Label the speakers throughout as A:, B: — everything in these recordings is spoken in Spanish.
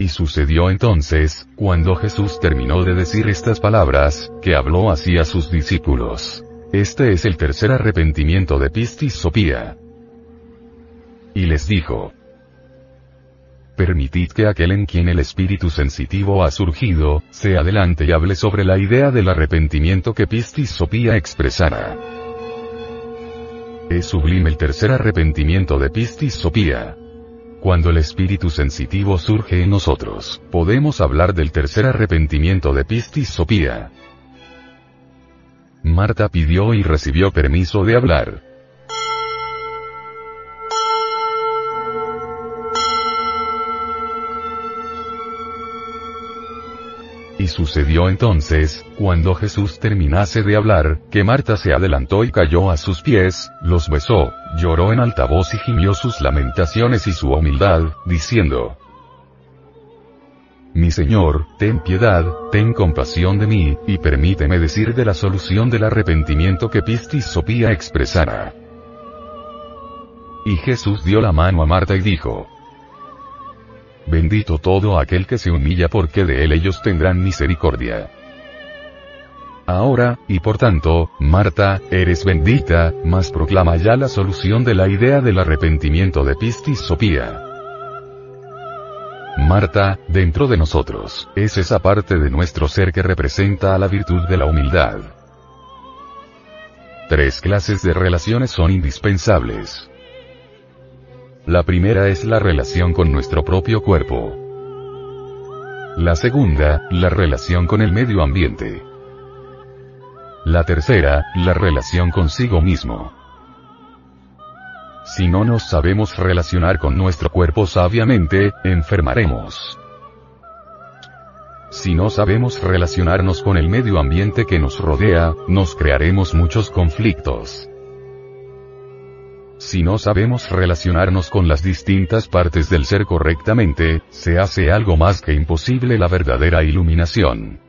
A: Y sucedió entonces, cuando Jesús terminó de decir estas palabras, que habló así a sus discípulos. Este es el tercer arrepentimiento de Pistis Sopía. Y les dijo, Permitid que aquel en quien el espíritu sensitivo ha surgido, se adelante y hable sobre la idea del arrepentimiento que Pistis Sopía expresara. Es sublime el tercer arrepentimiento de Pistis Sopía. Cuando el espíritu sensitivo surge en nosotros, podemos hablar del tercer arrepentimiento de Pistis Sopía. Marta pidió y recibió permiso de hablar. Y sucedió entonces, cuando Jesús terminase de hablar, que Marta se adelantó y cayó a sus pies, los besó, lloró en alta voz y gimió sus lamentaciones y su humildad, diciendo, Mi Señor, ten piedad, ten compasión de mí, y permíteme decir de la solución del arrepentimiento que Pistis Sopía expresara. Y Jesús dio la mano a Marta y dijo, Bendito todo aquel que se humilla porque de él ellos tendrán misericordia. Ahora, y por tanto, Marta, eres bendita, mas proclama ya la solución de la idea del arrepentimiento de Pistis Sopía. Marta, dentro de nosotros, es esa parte de nuestro ser que representa a la virtud de la humildad. Tres clases de relaciones son indispensables. La primera es la relación con nuestro propio cuerpo. La segunda, la relación con el medio ambiente. La tercera, la relación consigo mismo. Si no nos sabemos relacionar con nuestro cuerpo sabiamente, enfermaremos. Si no sabemos relacionarnos con el medio ambiente que nos rodea, nos crearemos muchos conflictos. Si no sabemos relacionarnos con las distintas partes del ser correctamente, se hace algo más que imposible la verdadera iluminación.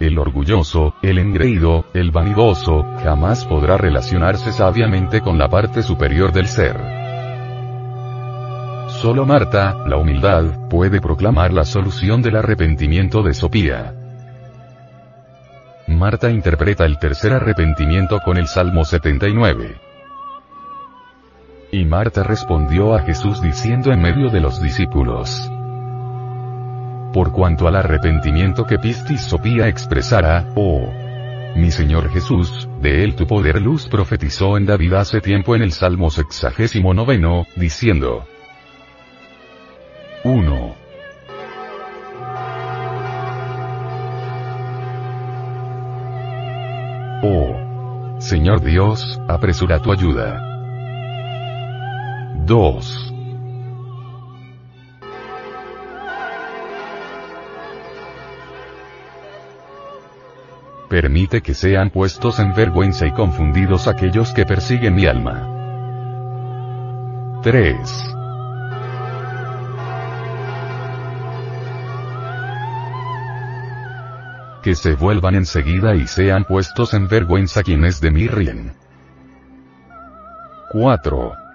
A: El orgulloso, el engreído, el vanidoso, jamás podrá relacionarse sabiamente con la parte superior del ser. Solo Marta, la humildad, puede proclamar la solución del arrepentimiento de Sopía. Marta interpreta el tercer arrepentimiento con el Salmo 79. Y Marta respondió a Jesús diciendo en medio de los discípulos. Por cuanto al arrepentimiento que Pistis Sopía expresara, oh, mi Señor Jesús, de él tu poder luz profetizó en David hace tiempo en el Salmo sexagésimo noveno, diciendo. 1. Oh. Señor Dios, apresura tu ayuda. 2. Permite que sean puestos en vergüenza y confundidos aquellos que persiguen mi alma. 3. Que se vuelvan enseguida y sean puestos en vergüenza quienes de mí ríen. 4.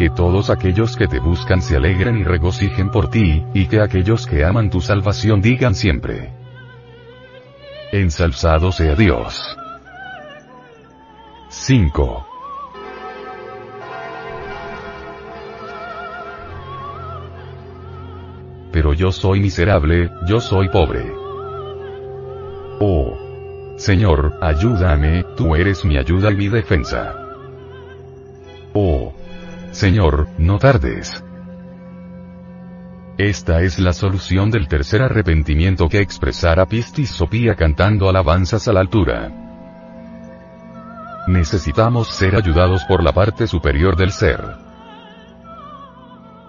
A: que todos aquellos que te buscan se alegren y regocijen por ti, y que aquellos que aman tu salvación digan siempre. Ensalzado sea Dios. 5. Pero yo soy miserable, yo soy pobre. Oh. Señor, ayúdame, tú eres mi ayuda y mi defensa. Señor, no tardes. Esta es la solución del tercer arrepentimiento que expresara Pistis Sopía cantando alabanzas a la altura. Necesitamos ser ayudados por la parte superior del ser.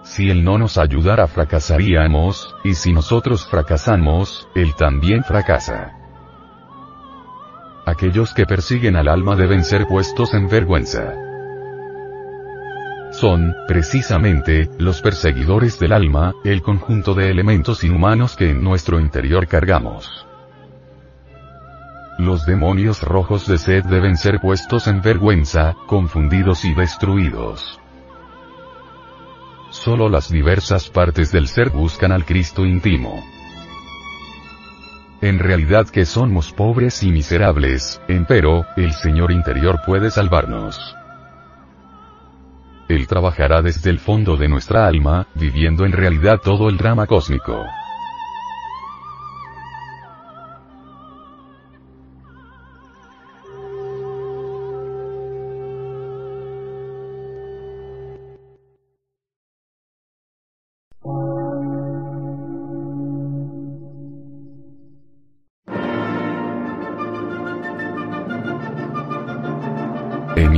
A: Si Él no nos ayudara fracasaríamos, y si nosotros fracasamos, Él también fracasa. Aquellos que persiguen al alma deben ser puestos en vergüenza. Son, precisamente, los perseguidores del alma, el conjunto de elementos inhumanos que en nuestro interior cargamos. Los demonios rojos de sed deben ser puestos en vergüenza, confundidos y destruidos. Solo las diversas partes del ser buscan al Cristo íntimo. En realidad que somos pobres y miserables, empero, el Señor interior puede salvarnos. Él trabajará desde el fondo de nuestra alma, viviendo en realidad todo el drama cósmico.